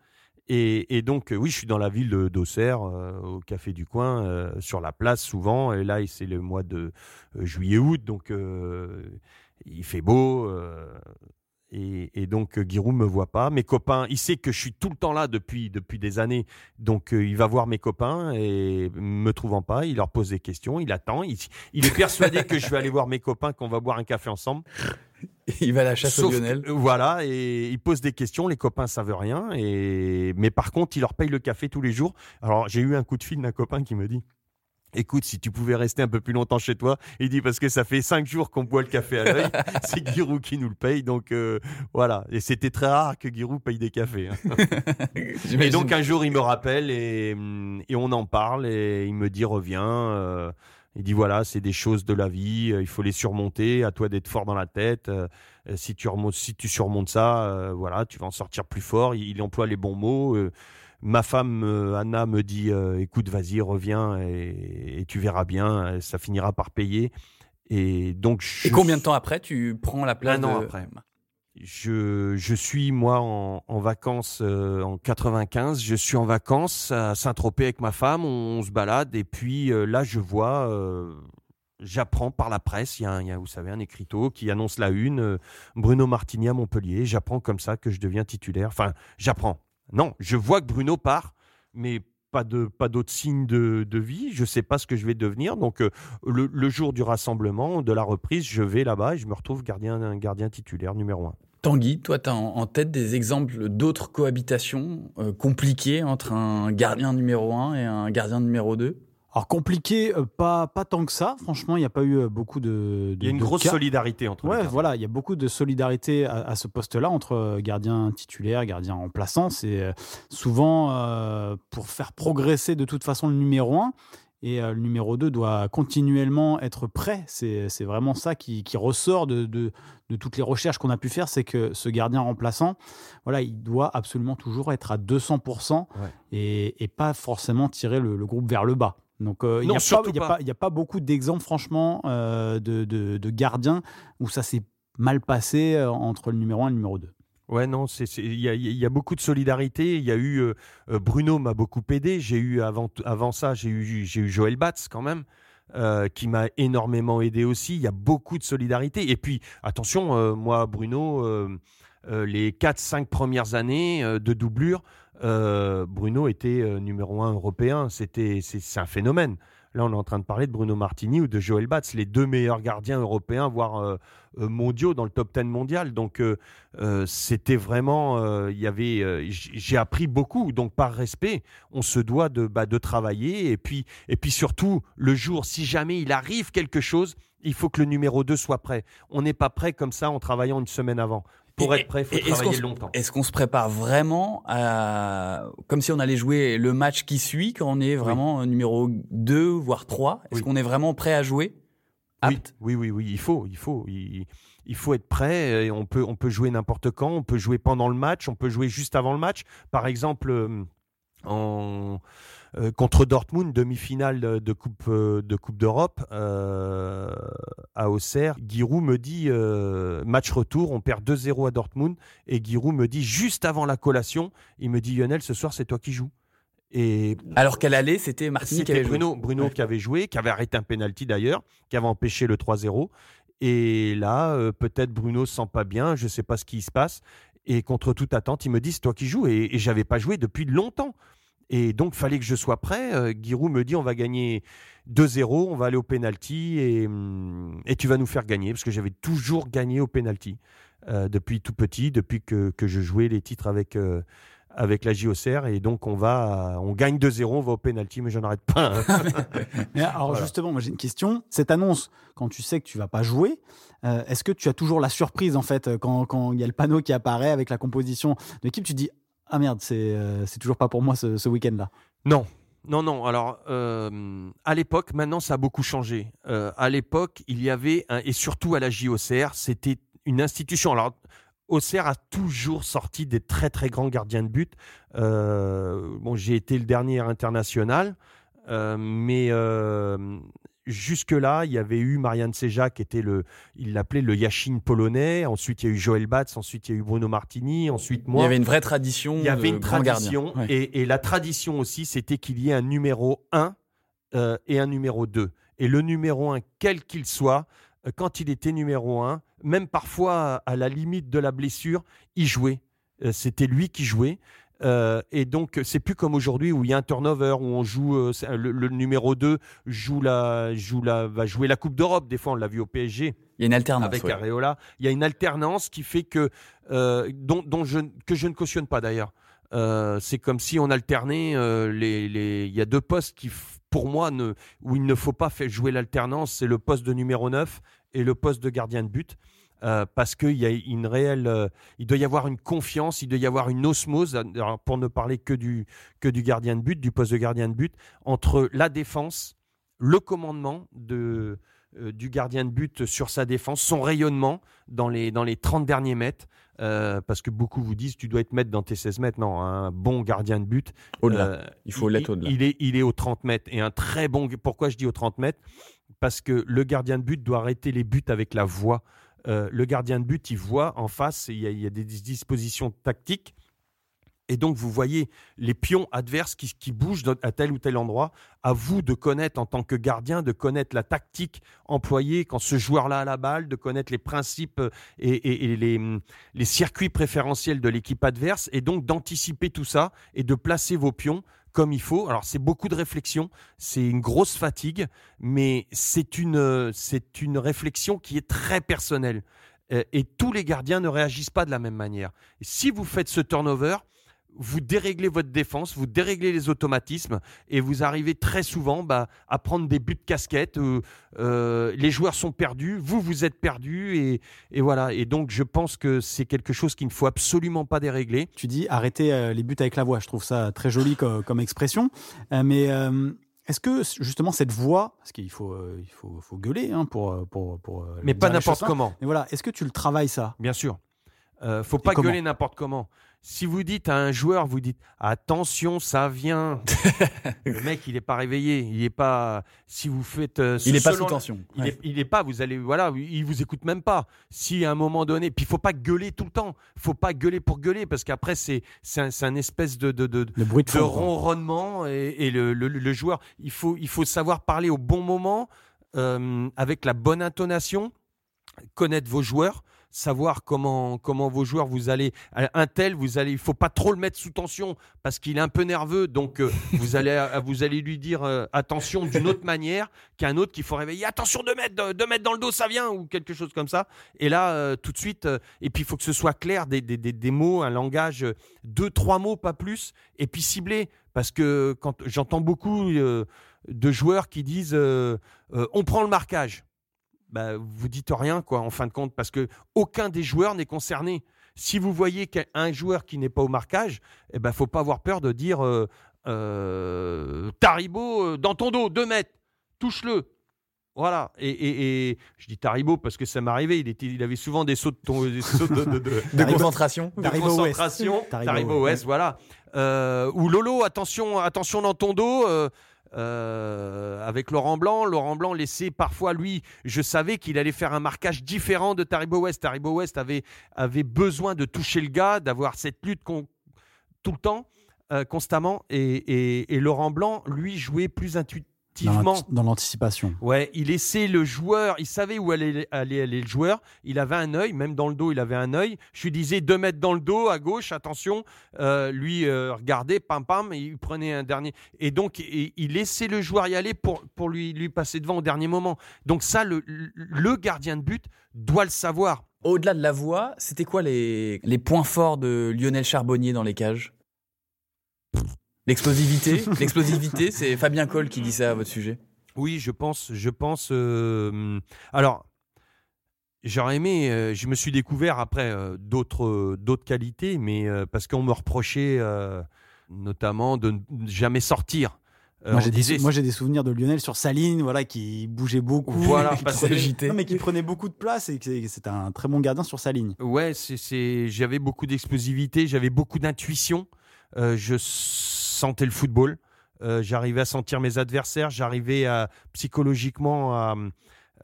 Et, donc, oui, je suis dans la ville d'Auxerre, au café du coin, sur la place souvent. Et là, c'est le mois de juillet-août, donc il fait beau. Et, donc Giroud me voit pas. Mes copains, il sait que je suis tout le temps là depuis depuis des années, donc il va voir mes copains et me trouvant pas, il leur pose des questions, il attend, il, est persuadé que je vais aller voir mes copains, qu'on va boire un café ensemble. (laughs) Il va à la chasse au Lionel. Voilà, et il pose des questions, les copains savent rien, et mais par contre il leur paye le café tous les jours. Alors j'ai eu un coup de fil d'un copain qui me dit Écoute, si tu pouvais rester un peu plus longtemps chez toi, il dit parce que ça fait cinq jours qu'on boit le café à l'œil, (laughs) c'est Giroud qui nous le paye, donc euh, voilà. Et c'était très rare que Giroud paye des cafés. Hein. (laughs) et donc un jour il me rappelle et, et, on en parle et il me dit reviens. Euh, il dit voilà, c'est des choses de la vie, euh, il faut les surmonter. À toi d'être fort dans la tête. si tu remontes, si tu surmontes ça, voilà, tu vas en sortir plus fort. Il, il emploie les bons mots ma femme euh, Anna me dit euh, écoute, vas-y, reviens et, tu verras bien, ça finira par payer. Et donc. et combien de temps après tu prends la place Un an après. Je, je, suis moi en, vacances euh, en 95. Je suis en vacances à Saint-Tropez avec ma femme. On, se balade et puis là je vois. J'apprends par la presse, il y, a, il y, a, vous savez, un écriteau qui annonce la une, Bruno Martini à Montpellier. J'apprends comme ça que je deviens titulaire. Enfin, j'apprends. Non, je vois que Bruno part, mais pas d'autres signes de, vie. Je ne sais pas ce que je vais devenir. Donc euh, le, jour du rassemblement, de la reprise, je vais là-bas et je me retrouve gardien gardien titulaire numéro un. Tanguy, toi, tu as en, tête des exemples d'autres cohabitations euh, compliquées entre un gardien numéro un et un gardien numéro 2 alors compliqué, euh, pas, pas tant que ça. Franchement, il n'y a pas eu euh, beaucoup de. il y a une grosse solidarité entre. Ouais, voilà, il y a beaucoup de solidarité à, ce poste-là entre euh, gardien titulaire, gardien remplaçant. C'est souvent pour faire progresser de toute façon le numéro 1 et le numéro 2 doit continuellement être prêt. C'est vraiment ça qui, ressort de, de, toutes les recherches qu'on a pu faire, c'est que ce gardien remplaçant, voilà, il doit absolument toujours être à 200% et, et, pas forcément tirer le groupe vers le bas. Donc euh, il n'y a, pas beaucoup d'exemples, franchement, euh, de, gardiens où ça s'est mal passé euh, entre le numéro 1 et le numéro 2. Ouais, non, il y, a beaucoup de solidarité. Il y a eu Bruno m'a beaucoup aidé. J'ai eu avant, avant ça, j'ai eu, j'ai eu Joël Batz quand même. qui m'a énormément aidé aussi. Il y a beaucoup de solidarité. Et puis, attention, moi, Bruno, les 4-5 premières années de doublure, euh, Bruno était euh, numéro un européen. C'était, c'est un phénomène. Là, on est en train de parler de Bruno Martini ou de Joël Batz, les deux meilleurs gardiens européens, voire euh, mondiaux dans le top 10 mondial. Donc, c'était vraiment, y avait, j'ai appris beaucoup. Donc, par respect, on se doit de, bah, de travailler. Et puis, et puis surtout, le jour, si jamais il arrive quelque chose, il faut que le numéro 2 soit prêt. On n'est pas prêt comme ça en travaillant une semaine avant. Pour être prêt, il faut travailler longtemps. Est-ce qu'on se prépare vraiment à, comme si on allait jouer le match qui suit quand on est vraiment numéro 2, voire 3 Est-ce qu'on est vraiment prêt à jouer? Oui, oui, oui, oui, il faut, il faut, il, faut être prêt. Et on peut, on peut jouer n'importe quand. On peut jouer pendant le match. On peut jouer juste avant le match. Par exemple, euh, en euh, contre Dortmund, demi-finale de Coupe euh, de coupe d'Europe euh, à Auxerre. Giroud me dit match retour, on perd 2-0 à Dortmund et Giroud me dit juste avant la collation, il me dit Lionel, ce soir c'est toi qui joues. Et alors qu'elle allait, c'était Martini qui avait Bruno, joué. Bruno qui avait joué, qui avait arrêté un penalty d'ailleurs, qui avait empêché le 3-0. Et là, peut-être Bruno se sent pas bien, je sais pas ce qui se passe. Et contre toute attente, il me dit c'est toi qui joues. Et, et j'avais pas joué depuis longtemps. Et donc, fallait que je sois prêt. Euh, Giroud me dit on va gagner 2-0, on va aller au penalty et, hum, et, tu vas nous faire gagner. Parce que j'avais toujours gagné au penalty euh, depuis tout petit, depuis que, que, je jouais les titres avec, euh, avec la JOCR. Et donc, on, va, on gagne 2-0, on va au penalty, mais je n'arrête pas. Hein. (laughs) alors, justement, moi j'ai une question. Cette annonce, quand tu sais que tu vas pas jouer, est-ce que tu as toujours la surprise en fait quand, quand il y a le panneau qui apparaît avec la composition de l'équipe? Tu dis ah merde, euh, c'est toujours pas pour moi ce, week-end-là. Non, non, non. Alors, euh, à l'époque, maintenant, ça a beaucoup changé. Euh, à l'époque, il y avait, et surtout à la JOCR, c'était une institution. Alors, Auxerre a toujours sorti des très très grands gardiens de but. bon, j'ai été le dernier international, mais jusque-là, il y avait eu Marianne Seja qui était le, il l'appelait le Yashin polonais. Ensuite, il y a eu Joël Batz. Ensuite, il y a eu Bruno Martini. Ensuite, moi. Il y avait une vraie tradition. Il y avait une tradition. Et, la tradition aussi, c'était qu'il y ait un numéro 1 euh, et un numéro 2. Et le numéro 1, quel qu'il soit, euh, quand il était numéro 1, même parfois à la limite de la blessure, il jouait. Euh, c'était lui qui jouait. Euh, et donc, c'est plus comme aujourd'hui où il y a un turnover, où on joue, euh, le, numéro 2 joue la, joue la, va jouer la Coupe d'Europe. Des fois, on l'a vu au PSG. Il y a une alternance. Avec Areola. Il y a une alternance qui fait que, euh, dont, dont je, que je ne cautionne pas d'ailleurs. c'est comme si on alternait les, les, Il y a deux postes qui, pour moi, ne, où il ne faut pas faire jouer l'alternance. C'est le poste de numéro 9 et le poste de gardien de but. Euh, parce qu'il y a une réelle, euh, il doit y avoir une confiance, il doit y avoir une osmose, pour ne parler que du, que du gardien de but, du poste de gardien de but, entre la défense, le commandement de, euh, du gardien de but sur sa défense, son rayonnement dans les, dans les 30 derniers mètres. parce que beaucoup vous disent tu dois être maître dans tes 16 mètres. Non, un bon gardien de but. Au-delà. il faut l'être au-delà. Il est, il est aux 30 mètres. Et un très bon. Pourquoi je dis aux 30 mètres? Parce que le gardien de but doit arrêter les buts avec la voix. Euh, le gardien de but, il voit en face, il y a, des dispositions tactiques. Et donc, vous voyez les pions adverses qui, bougent à tel ou tel endroit. À vous de connaître, en tant que gardien, de connaître la tactique employée quand ce joueur-là a la balle, de connaître les principes et, les, circuits préférentiels de l'équipe adverse, et donc d'anticiper tout ça et de placer vos pions comme il faut. Alors c'est beaucoup de réflexion, c'est une grosse fatigue, mais c'est une, c'est une réflexion qui est très personnelle. Euh, et tous les gardiens ne réagissent pas de la même manière. si vous faites ce turnover, vous déréglez votre défense, vous déréglez les automatismes et vous arrivez très souvent bah, à prendre des buts de casquette. Euh, euh, les joueurs sont perdus, vous vous êtes perdus et, et voilà. Et donc je pense que c'est quelque chose qu'il ne faut absolument pas dérégler. Tu dis arrêter euh, les buts avec la voix. Je trouve ça très joli comme, expression, mais est-ce que justement cette voix, parce qu'il faut, il faut, faut gueuler hein, pour, pour, pour, mais pas n'importe comment. Mais voilà, est-ce que tu le travailles ça? Bien sûr. Euh, faut pas gueuler n'importe comment. Si vous dites à un joueur, vous dites attention, ça vient. (laughs) le mec, il n'est pas réveillé, il n'est pas. Si vous faites, euh, il n'est pas sous tension. Il n'est pas. Vous allez, voilà, il vous écoute même pas. Si à un moment donné, puis il faut pas gueuler tout le temps. Il faut pas gueuler pour gueuler parce qu'après c'est c'est un, espèce de de, de, bruit de, ronronnement et, le, le, joueur, il faut il faut savoir parler au bon moment euh, avec la bonne intonation, connaître vos joueurs savoir comment, comment vos joueurs vous allez. Un tel, vous allez, il faut pas trop le mettre sous tension parce qu'il est un peu nerveux. Donc euh, (laughs) vous allez, euh, vous allez lui dire euh, attention d'une autre manière qu'un autre qu'il faut réveiller. Attention de mettre, de mettre dans le dos, ça vient ou quelque chose comme ça. Et là, tout de suite, et puis il faut que ce soit clair, des, des, des, mots, un langage, deux, trois mots, pas plus, et puis ciblé. Parce que quand j'entends beaucoup de joueurs qui disent on prend le marquage bah, vous dites rien, quoi, en fin de compte, parce que aucun des joueurs n'est concerné. Si vous voyez qu'un joueur qui n'est pas au marquage, eh ben, faut pas avoir peur de dire euh, euh, Taribo euh, dans ton dos, deux mètres, touche-le. Voilà. Et, je dis Taribo parce que ça m'est arrivé. Il, il avait souvent des sauts de, (laughs) de, concentration. De concentration. Taribo West, voilà. ou Lolo, attention, attention dans ton dos. Euh, avec Laurent Blanc. Laurent Blanc laissait parfois, lui, je savais qu'il allait faire un marquage différent de Taribo West. Taribo West avait, avait besoin de toucher le gars, d'avoir cette lutte tout le temps, euh, constamment. Et, et, Laurent Blanc, lui, jouait plus intuitivement dans l'anticipation. Ouais, il laissait le joueur, il savait où allait aller, le joueur. Il avait un œil, même dans le dos, il avait un œil. Je lui disais deux mètres dans le dos, à gauche, attention. Euh, lui euh, regardait, pam pam, et il prenait un dernier. Et donc, il laissait le joueur y aller pour, pour lui, lui passer devant au dernier moment. Donc ça, le, le gardien de but doit le savoir. Au-delà de la voix, c'était quoi les, les points forts de Lionel Charbonnier dans les cages? L'explosivité, l'explosivité, c'est Fabien Cole qui dit ça à votre sujet. Oui, je pense, je pense. Euh, alors, j'aurais aimé. Euh, je me suis découvert après euh, d'autres d'autres qualités, mais parce qu'on me reprochait notamment de ne jamais sortir. Euh, moi, j'ai des, moi, j'ai des souvenirs de Lionel sur sa ligne, voilà, qui bougeait beaucoup. Voilà, (laughs) qui prenait, non, mais qui prenait beaucoup de place et c'était un très bon gardien sur sa ligne. Ouais, c'est, j'avais beaucoup d'explosivité, j'avais beaucoup d'intuition. Euh, je sentais le football. Euh, j'arrivais à sentir mes adversaires. J'arrivais à psychologiquement à.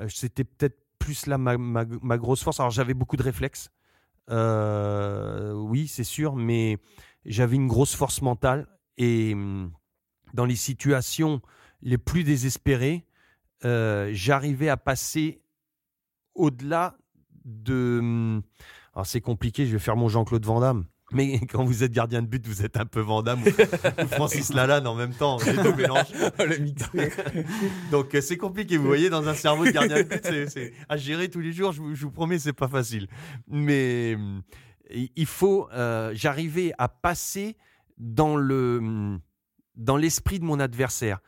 c'était peut-être plus là ma, grosse force. Alors j'avais beaucoup de réflexes. oui, c'est sûr, mais j'avais une grosse force mentale et hum, dans les situations les plus désespérées, euh, j'arrivais à passer au-delà de. Hum, alors c'est compliqué, je vais faire mon Jean-Claude Van Damme. Mais (laughs) quand vous êtes gardien de but, vous êtes un peu Van Damme ou, Francis Lalanne en même temps. Les deux (laughs) (laughs) Donc euh, c'est compliqué. Vous voyez, dans un cerveau de gardien de but, c'est à gérer tous les jours. Je vous, je vous promets, c'est pas facile. Mais il faut. Euh, j'arrivais à passer dans le dans l'esprit de mon adversaire.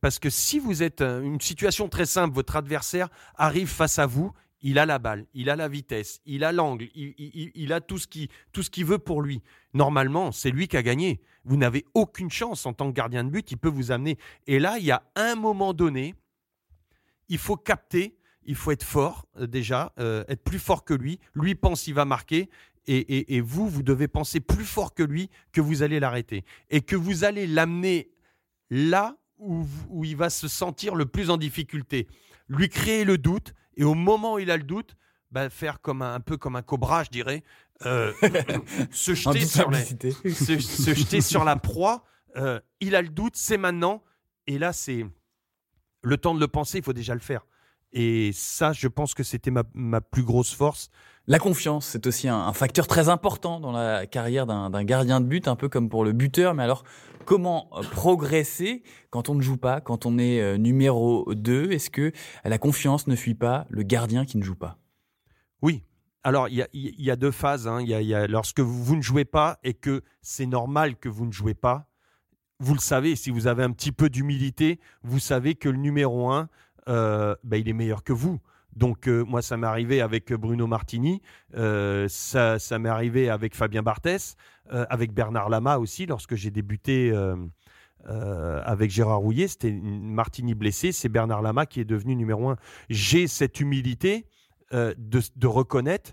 parce que si vous êtes euh, une situation très simple, votre adversaire arrive face à vous, il a la balle, il a la vitesse, il a l'angle, il, a tout ce qu'il tout ce veut pour lui. Normalement, c'est lui qui a gagné. Vous n'avez aucune chance en tant que gardien de but, il peut vous amener. Et là, il y a un moment donné, il faut capter, il faut être fort euh, déjà, euh, être plus fort que lui. Lui pense qu'il va marquer et, vous, vous devez penser plus fort que lui que vous allez l'arrêter et que vous allez l'amener là où, où, il va se sentir le plus en difficulté. Lui créer le doute et au moment où il a le doute, bah, faire comme un, peu comme un cobra, je dirais, euh, (laughs) se, jeter sur se, jeter sur la proie. Euh, il a le doute, c'est maintenant. Et là, c'est le temps de le penser, il faut déjà le faire. Et ça, je pense que c'était ma, ma, plus grosse force. La confiance, c'est aussi un, facteur très important dans la carrière d'un gardien de but, un peu comme pour le buteur. Mais alors, comment euh, progresser quand on ne joue pas, quand on est euh, numéro 2 Est-ce que la confiance ne fuit pas le gardien qui ne joue pas? Oui. Alors, il y, a, deux phases. Hein. Y, a, lorsque vous, ne jouez pas et que c'est normal que vous ne jouez pas, vous le savez, si vous avez un petit peu d'humilité, vous savez que le numéro 1, euh, ben, il est meilleur que vous. Donc euh, moi, ça m'est arrivé avec Bruno Martini, euh, ça, m'est arrivé avec Fabien Barthès, euh, avec Bernard Lama aussi, lorsque j'ai débuté avec Gérard Rouillet. C'était Martini blessé, c'est Bernard Lama qui est devenu numéro un. J'ai cette humilité de, reconnaître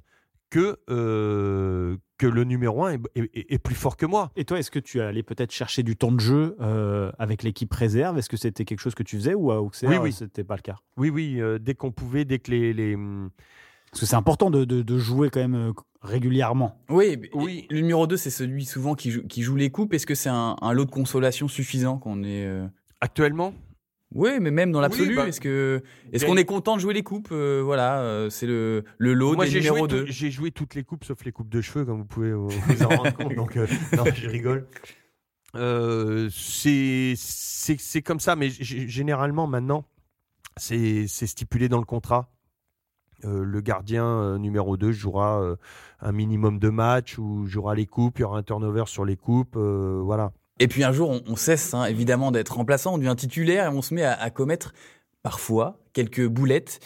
que, euh, que le numéro 1 est, plus fort que moi. Et toi, est-ce que tu allais peut-être chercher du temps de jeu euh, avec l'équipe réserve? Est-ce que c'était quelque chose que tu faisais ou à Auxerre, oui, oui. c'était pas le cas? Oui, oui, euh, dès qu'on pouvait, dès que les... les... Hum, Parce que c'est important de, de, jouer quand même régulièrement. Oui, oui. le numéro 2, c'est celui souvent qui joue, qui joue les coupes. Est-ce que c'est un, un, lot de consolation suffisant qu'on est... Actuellement oui, mais même dans l'absolu, bah, est-ce que est-ce qu'on est content de jouer les coupes euh, Voilà, euh, c'est le, le lot Moi, des numéros 2. J'ai joué toutes les coupes sauf les coupes de cheveux, comme vous pouvez vous en rendre compte. Donc, euh, (laughs) non, je rigole. c'est comme ça, mais généralement maintenant, c'est stipulé dans le contrat. le gardien numéro 2 jouera un minimum de matchs ou jouera les coupes, il y aura un turnover sur les coupes, voilà. Et puis un jour, on, cesse hein, évidemment d'être remplaçant, on devient titulaire et on se met à, commettre parfois quelques boulettes.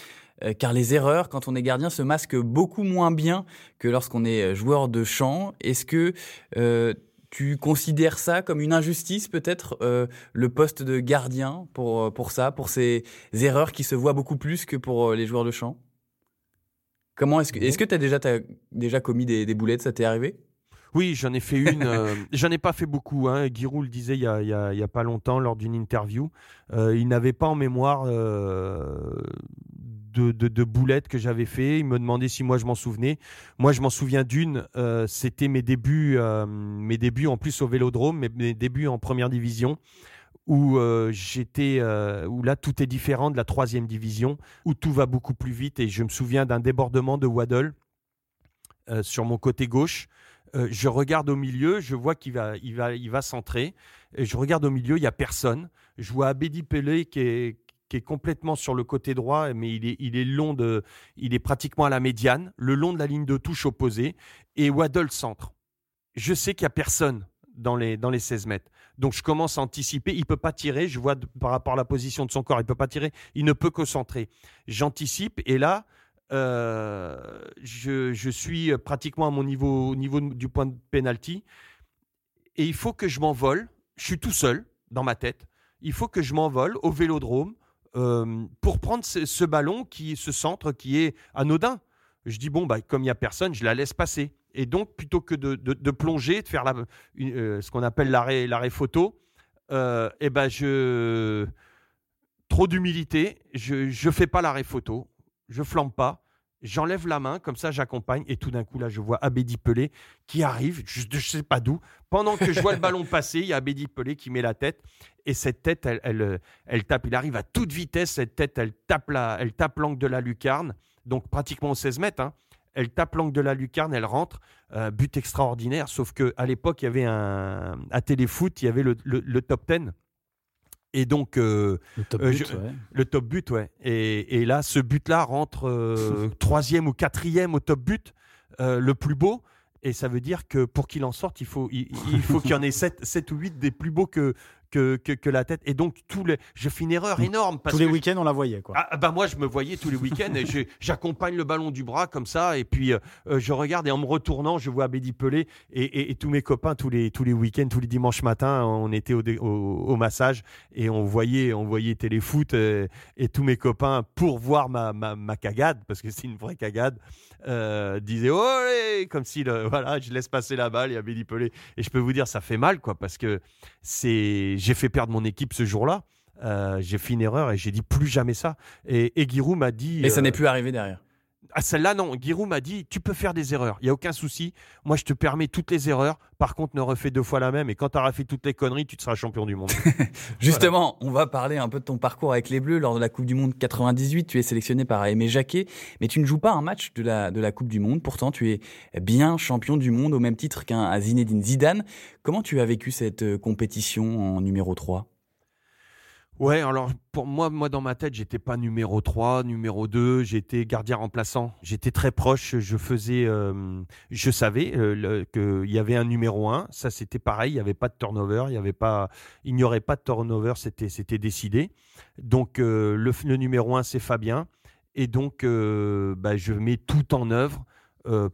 Euh, car les erreurs, quand on est gardien, se masquent beaucoup moins bien que lorsqu'on est euh, joueur de champ. Est-ce que euh, tu considères ça comme une injustice, peut-être, le poste de gardien pour, pour ça, pour ces erreurs qui se voient beaucoup plus que pour les joueurs de champ? Comment est-ce que est-ce que tu as déjà, as déjà commis des, des boulettes? Ça t'est arrivé? Oui, j'en ai fait (laughs) une. Euh, j'en ai pas fait beaucoup. Hein. Giroud le disait il y a, il y a, pas longtemps lors d'une interview. Euh, il n'avait pas en mémoire euh, de, de, boulettes que j'avais fait. Il me demandait si moi je m'en souvenais. Moi, je m'en souviens d'une. C'était mes débuts, mes débuts en plus au Vélodrome, mes, mes débuts en première division où j'étais, où là tout est différent de la troisième division, où tout va beaucoup plus vite. Et je me souviens d'un débordement de Waddle sur mon côté gauche. Euh, je regarde au milieu, je vois qu'il va, il va, il va centrer. Je regarde au milieu, il y a personne. Je vois Abedi Pelé qui est, complètement sur le côté droit, mais il est, il est long de, il est pratiquement à la médiane, le long de la ligne de touche opposée. Et Waddle centre. Je sais qu'il y a personne dans les, dans les 16 mètres. Donc je commence à anticiper. Il peut pas tirer. Je vois par rapport à la position de son corps, il peut pas tirer. Il ne peut que centrer. J'anticipe et là, euh, je, suis pratiquement à mon niveau, au niveau du point de penalty. Et il faut que je m'envole. Je suis tout seul dans ma tête. il faut que je m'envole au vélodrome euh, pour prendre ce, ballon, qui, ce centre qui est anodin. Je dis, bon, bah, comme il n'y a personne, je la laisse passer. Et donc, plutôt que de, plonger, de faire euh, ce qu'on appelle l'arrêt photo, euh, eh ben trop d'humilité, je ne fais pas l'arrêt photo, je flambe pas, j'enlève la main, comme ça j'accompagne, et tout d'un coup là je vois Abedi Pelé qui arrive, je ne sais pas d'où, pendant que je vois le (laughs) ballon passer, il y a Abedi Pelé qui met la tête, et cette tête, elle, elle, elle, tape, il arrive à toute vitesse, cette tête, elle tape la, elle tape l'angle de la lucarne, donc pratiquement au 16 mètres, hein. elle tape l'angle de la lucarne, elle rentre, euh, but extraordinaire, sauf qu'à l'époque il y avait un, à Téléfoot, il y avait le, le top 10, et donc, euh, le, top euh, but, ouais. le top but, ouais. Et, et là, ce but-là rentre euh, (laughs) troisième ou quatrième au top but, le plus beau. Et ça veut dire que pour qu'il en sorte, il faut, il, il faut qu'il y en ait 7, 7 ou 8 des plus beaux que, que, que, la tête. Et donc, tous les, je fais une erreur énorme. Parce tous les week-ends, on la voyait. Quoi. Ah, bah moi, je me voyais tous les week-ends et (laughs) j'accompagne le ballon du bras comme ça. Et puis, euh, euh, je regarde et en me retournant, je vois Bédi Pelé et, et, tous mes copains tous les, tous les week-ends, tous les dimanches matins, on était au, au, massage et on voyait, on voyait téléfoot et, et tous mes copains, pour voir ma, ma, ma cagade, parce que c'est une vraie cagade, euh, disaient Oh, comme si (laughs) voilà, je laisse passer la balle, il y a Bédi Pelé. Et je peux vous dire, ça fait mal, quoi, parce que c'est j'ai fait perdre mon équipe ce jour-là. Euh, j'ai fait une erreur et j'ai dit plus jamais ça. Et, et Giroud m'a dit. Et ça n'est euh, plus arrivé derrière. Ah, celle-là, non. Giroud m'a dit Tu peux faire des erreurs. Il n'y a aucun souci. Moi, je te permets toutes les erreurs. Par contre, ne refais deux fois la même. Et quand tu auras fait toutes les conneries, tu seras champion du monde. (laughs) Justement, on va parler un peu de ton parcours avec les Bleus. Lors de la Coupe du Monde 98, tu es sélectionné par Aimé Jacquet. Mais tu ne joues pas un match de la, de la Coupe du Monde. Pourtant, tu es bien champion du monde au même titre qu'un Zinedine Zidane. Comment tu as vécu cette euh, compétition en numéro 3 Ouais, alors pour moi, moi dans ma tête, j'étais pas numéro 3, numéro 2, j'étais gardien remplaçant. J'étais très proche, je faisais euh, je savais euh, qu'il y avait un numéro 1, ça c'était pareil, il n'y avait pas de turnover, il n'y aurait pas de turnover, c'était c'était décidé. Donc euh, le, numéro 1 c'est Fabien et donc bah, je mets tout en œuvre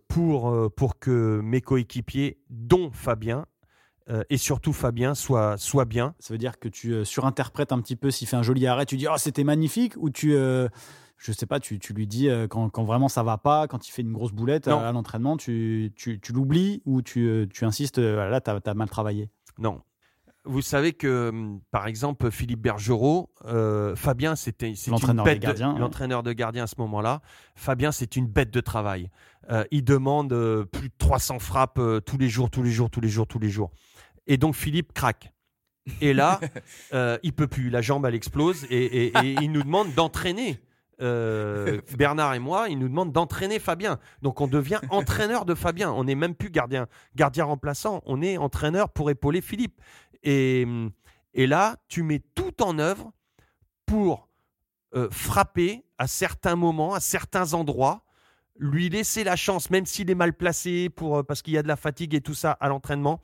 pour pour que mes coéquipiers dont Fabien euh, et surtout Fabien soit, soit bien. Ça veut dire que tu euh, surinterprètes un petit peu s'il fait un joli arrêt, tu dis oh c'était magnifique ou tu euh, je sais pas, tu, tu lui dis quand, quand, vraiment ça va pas, quand il fait une grosse boulette à, l'entraînement, tu, tu, tu l'oublies ou tu, tu insistes là tu as, mal travaillé? Non. Vous savez que, hum, par exemple, Philippe Bergerot, Fabien, c'était l'entraîneur de gardien, l'entraîneur de gardien à ce moment-là. Fabien, c'est une bête de travail. il demande plus de 300 frappes tous les jours, tous les jours, tous les jours, tous les jours. Et donc Philippe craque. Et là, (laughs) euh, il peut plus. La jambe, elle explose. Et, (laughs) il nous demande d'entraîner. Euh, Bernard et moi, il nous demande d'entraîner Fabien. Donc on devient (laughs) entraîneur de Fabien. On n'est même plus gardien, gardien remplaçant. On est entraîneur pour épauler Philippe. Et, et là, tu mets tout en œuvre pour euh, frapper à certains moments, à certains endroits, lui laisser la chance, même s'il est mal placé pour, parce qu'il y a de la fatigue et tout ça à l'entraînement,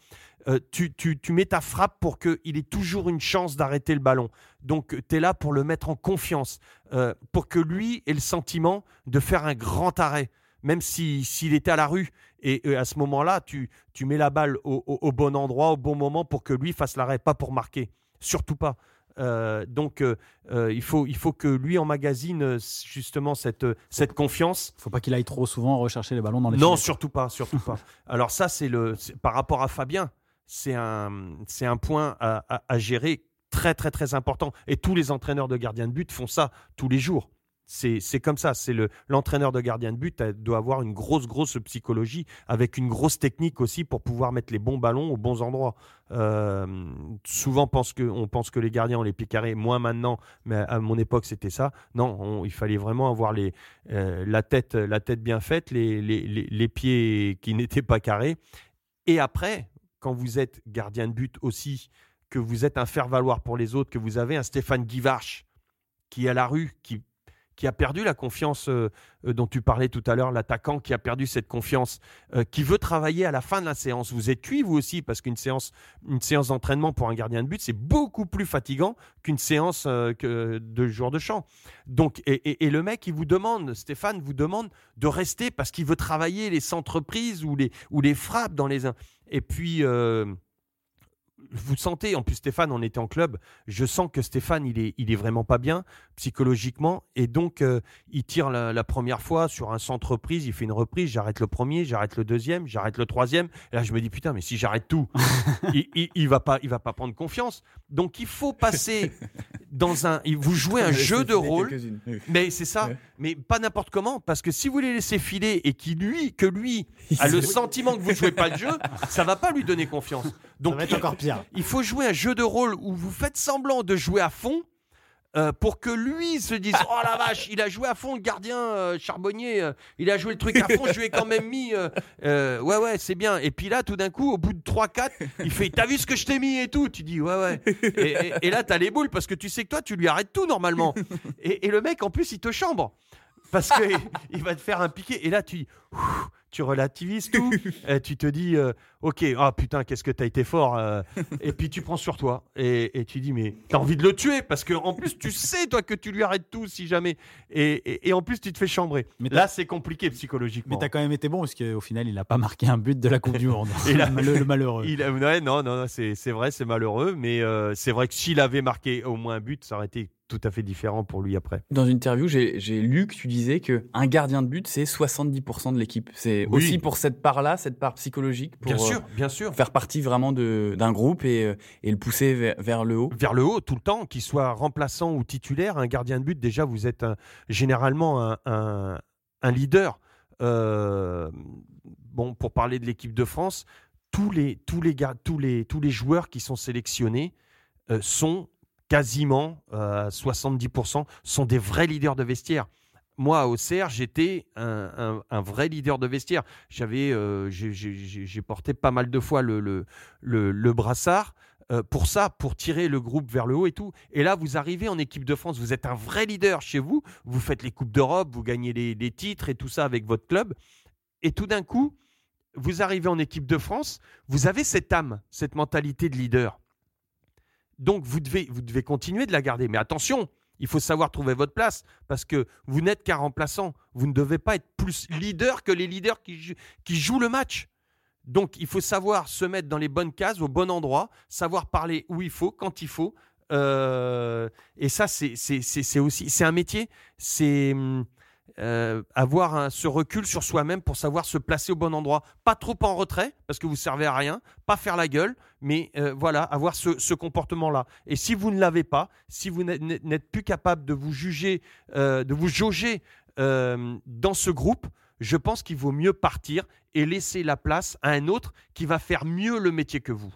euh, tu, mets ta frappe pour qu'il ait toujours une chance d'arrêter le ballon. Donc, tu es là pour le mettre en confiance, euh, pour que lui ait le sentiment de faire un grand arrêt, même s'il était à la rue. Et, à ce moment-là, tu, mets la balle au, bon endroit, au bon moment pour que lui fasse l'arrêt, pas pour marquer. Surtout pas. Euh, donc, il, faut, il faut que lui emmagasine justement cette, cette confiance. Il faut pas qu'il aille trop souvent rechercher les ballons dans les Non, surtout pas, surtout pas. (laughs) Alors ça, c'est le par rapport à Fabien c'est un, c'est un point à, gérer très très très important. Et tous les entraîneurs de gardiens de but font ça tous les jours. C'est, comme ça. C'est le, l'entraîneur de gardien de but doit avoir une grosse grosse psychologie avec une grosse technique aussi pour pouvoir mettre les bons ballons aux bons endroits. Euh, souvent pense que, on pense que les gardiens ont les pieds carrés, moins maintenant, mais à mon époque c'était ça. Non, il fallait vraiment avoir les, euh, la tête la tête bien faite, les, les, les pieds qui n'étaient pas carrés. Et après, quand vous êtes gardien de but aussi, que vous êtes un faire-valoir pour les autres, que vous avez un Stéphane Guivarch qui est à la rue, qui, qui a perdu la confiance euh, euh, dont tu parlais tout à l'heure, l'attaquant qui a perdu cette confiance, euh, qui veut travailler à la fin de la séance. Vous êtes cuit, vous aussi, parce qu'une séance, une séance d'entraînement pour un gardien de but, c'est beaucoup plus fatigant qu'une séance de jour de champ. Donc, et, le mec, il vous demande, Stéphane vous demande de rester parce qu'il veut travailler les centres prises ou les, ou les frappes dans les... Et puis, vous sentez, en plus Stéphane, on était en club, je sens que Stéphane, il est, il est vraiment pas bien psychologiquement. Et donc, euh, il tire la, première fois sur un centre prise, il fait une reprise, j'arrête le premier, j'arrête le deuxième, j'arrête le troisième. Et là, je me dis, putain, mais si j'arrête tout, (laughs) il, il, va pas, il va pas prendre confiance. Donc, il faut passer dans un. Vous jouez un jeu de rôle. Mais c'est ça. Mais pas n'importe comment. Parce que si vous les laissez filer et qu'il lui, que lui a le sentiment que vous jouez pas le jeu, (laughs) ça va pas lui donner confiance. Donc, ça va être encore pire. Il faut jouer un jeu de rôle où vous faites semblant de jouer à fond. Euh, pour que lui se dise (laughs) oh la vache il a joué à fond le gardien euh, charbonnier euh, il a joué le truc à fond je lui ai quand même mis ouais ouais c'est bien et puis là tout d'un coup au bout de 3-4 il fait t'as vu ce que je t'ai mis et tout tu dis ouais ouais et, et, et là t'as les boules parce que tu sais que toi tu lui arrêtes tout normalement et, et le mec en plus il te chambre parce qu'il va te faire un piqué et là tu dis tu relativises tout, (laughs) et tu te dis, euh, ok, ah putain, qu'est-ce que t'as été fort, euh. et puis tu prends sur toi, et, tu dis, mais t'as envie de le tuer, parce que en plus tu sais toi que tu lui arrêtes tout si jamais, et, en plus tu te fais chambrer. Mais là c'est compliqué psychologiquement. Mais t'as quand même été bon, parce qu'au final il n'a pas marqué un but de la Coupe du Monde, (laughs) et le, malheureux. Il non, non, c'est vrai, c'est malheureux, mais euh, c'est vrai que s'il avait marqué au moins un but, ça aurait été tout à fait différent pour lui après. Dans une interview, j'ai lu que tu disais que un gardien de but, c'est 70% de l'équipe. C'est aussi pour cette part-là, cette part psychologique, pour bien sûr, euh, bien sûr. faire partie vraiment d'un groupe et, euh, et, le pousser vers, le haut. Vers le haut, tout le temps, qu'il soit remplaçant ou titulaire, un gardien de but, déjà, vous êtes généralement un, un, leader. Euh, bon, pour parler de l'équipe de France, tous les, tous, les, tous, les, tous les joueurs qui sont sélectionnés sont quasiment 70% euh, sont des vrais leaders de vestiaire. Moi, au CR, j'étais un, vrai leader de vestiaire. J'avais, euh, j'ai porté pas mal de fois le, le, le, brassard euh, pour ça, pour tirer le groupe vers le haut et tout. Et là, vous arrivez en équipe de France, vous êtes un vrai leader chez vous. Vous faites les coupes d'Europe, vous gagnez les titres et tout ça avec votre club. Et tout d'un coup, vous arrivez en équipe de France, vous avez cette âme, cette mentalité de leader. Donc vous devez, vous devez continuer de la garder. Mais attention, il faut savoir trouver votre place parce que vous n'êtes qu'un remplaçant. Vous ne devez pas être plus leader que les leaders qui, jouent le match. Donc il faut savoir se mettre dans les bonnes cases, au bon endroit, savoir parler où il faut, quand il faut. Euh, et ça, c'est aussi, c'est un métier. C'est hum, euh, avoir ce recul sur soi-même pour savoir se placer au bon endroit. Pas trop en retrait, parce que vous servez à rien, pas faire la gueule, mais euh, voilà, avoir ce, comportement-là. Et si vous ne l'avez pas, si vous n'êtes plus capable de vous juger, euh, de vous jauger dans ce groupe, je pense qu'il vaut mieux partir et laisser la place à un autre qui va faire mieux le métier que vous.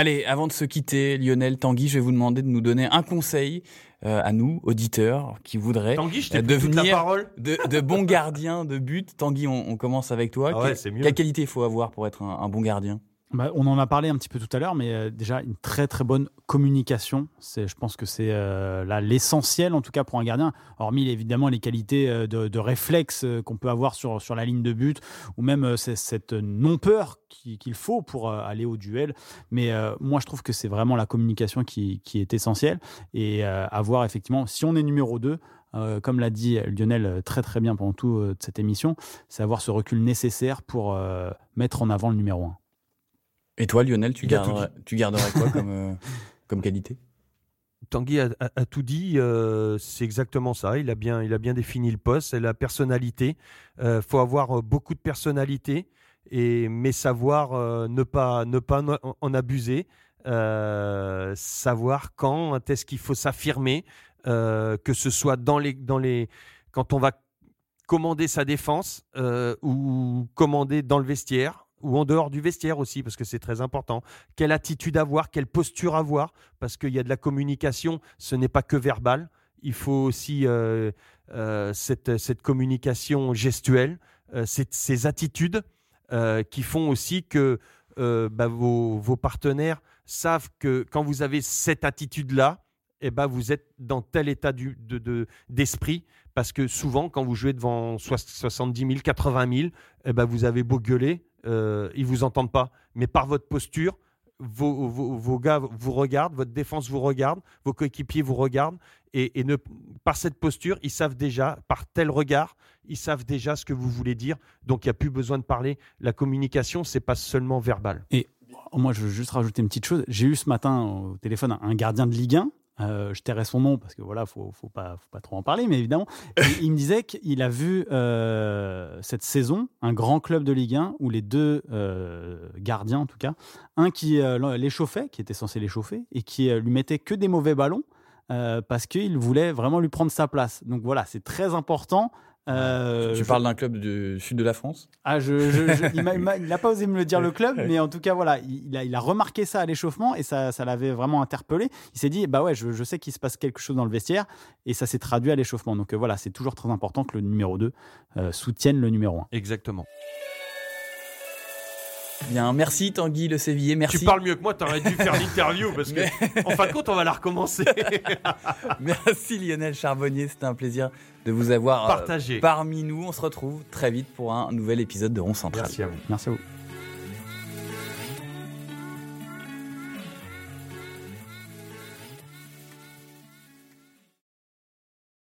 Allez, avant de se quitter, Lionel Tanguy, je vais vous demander de nous donner un conseil euh, à nous, auditeurs, qui voudraient devenir de, bons gardiens de but. Tanguy, on, commence avec toi. Ah quelle qualité il faut avoir pour être un bon gardien? Bah, on en a parlé un petit peu tout à l'heure, mais euh, déjà une très très bonne communication. C'est, je pense que c'est euh, là l'essentiel en tout cas pour un gardien. Hormis évidemment les qualités euh, de, réflexe qu'on peut avoir sur sur la ligne de but, ou même cette non peur qu'il faut pour aller au duel. Mais moi je trouve que c'est vraiment la communication qui, qui est essentielle et avoir effectivement, si on est numéro 2, comme l'a dit Lionel très très bien pendant toute cette émission, c'est avoir ce recul nécessaire pour mettre en avant le numéro 1. Et toi, Lionel, tu, garderais, tu garderais quoi (laughs) comme, euh, comme qualité? Tanguy a, tout dit, euh, c'est exactement ça. Il a, bien, il a bien défini le poste, c'est la personnalité. Il euh, faut avoir beaucoup de personnalité, et, mais savoir ne pas, ne pas en abuser. savoir quand est-ce qu'il faut s'affirmer, que ce soit dans les, dans les, quand on va commander sa défense ou commander dans le vestiaire ou en dehors du vestiaire aussi, parce que c'est très important. Quelle attitude avoir, quelle posture avoir, parce qu'il y a de la communication, ce n'est pas que verbal. Il faut aussi euh, euh, cette, cette, communication gestuelle, euh, ces attitudes qui font aussi que bah, vos, vos, partenaires savent que quand vous avez cette attitude-là, eh ben, vous êtes dans tel état d'esprit. De, parce que souvent, quand vous jouez devant 70 000, 80 000, eh ben, vous avez beau gueuler, euh, ils vous entendent pas. Mais par votre posture, vos, gars vous regardent, votre défense vous regarde, vos coéquipiers vous regardent, et, par cette posture, ils savent déjà, par tel regard, ils savent déjà ce que vous voulez dire. Donc il n'y a plus besoin de parler. La communication, c'est pas seulement verbal. Et moi, je veux juste rajouter une petite chose. J'ai eu ce matin au téléphone un gardien de Ligue 1 euh, je tairai son nom parce que voilà, faut, faut pas, faut pas trop en parler, mais évidemment, (laughs) il, me disait qu'il a vu euh, cette saison un grand club de Ligue 1 où les deux euh, gardiens, en tout cas, un qui l'échauffait, qui était censé l'échauffer, et qui lui mettait que des mauvais ballons parce qu'il voulait vraiment lui prendre sa place. Donc voilà, c'est très important euh, tu parles d'un club du sud de la France? Ah, je, il n'a pas osé me le dire le club, (laughs) mais en tout cas voilà, il, a, il a, remarqué ça à l'échauffement et ça, ça l'avait vraiment interpellé. Il s'est dit bah ouais, je, sais qu'il se passe quelque chose dans le vestiaire et ça s'est traduit à l'échauffement. Donc euh, voilà, c'est toujours très important que le numéro 2 euh, soutienne le numéro 1. Exactement. Bien, merci Tanguy Le Sévillé, merci. Tu parles mieux que moi, tu aurais dû faire (laughs) l'interview parce que, en fin de compte, on va la recommencer. (laughs) merci Lionel Charbonnier, c'était un plaisir de vous avoir euh, partagé parmi nous. On se retrouve très vite pour un nouvel épisode de Rond Central. Merci à vous. Merci à vous.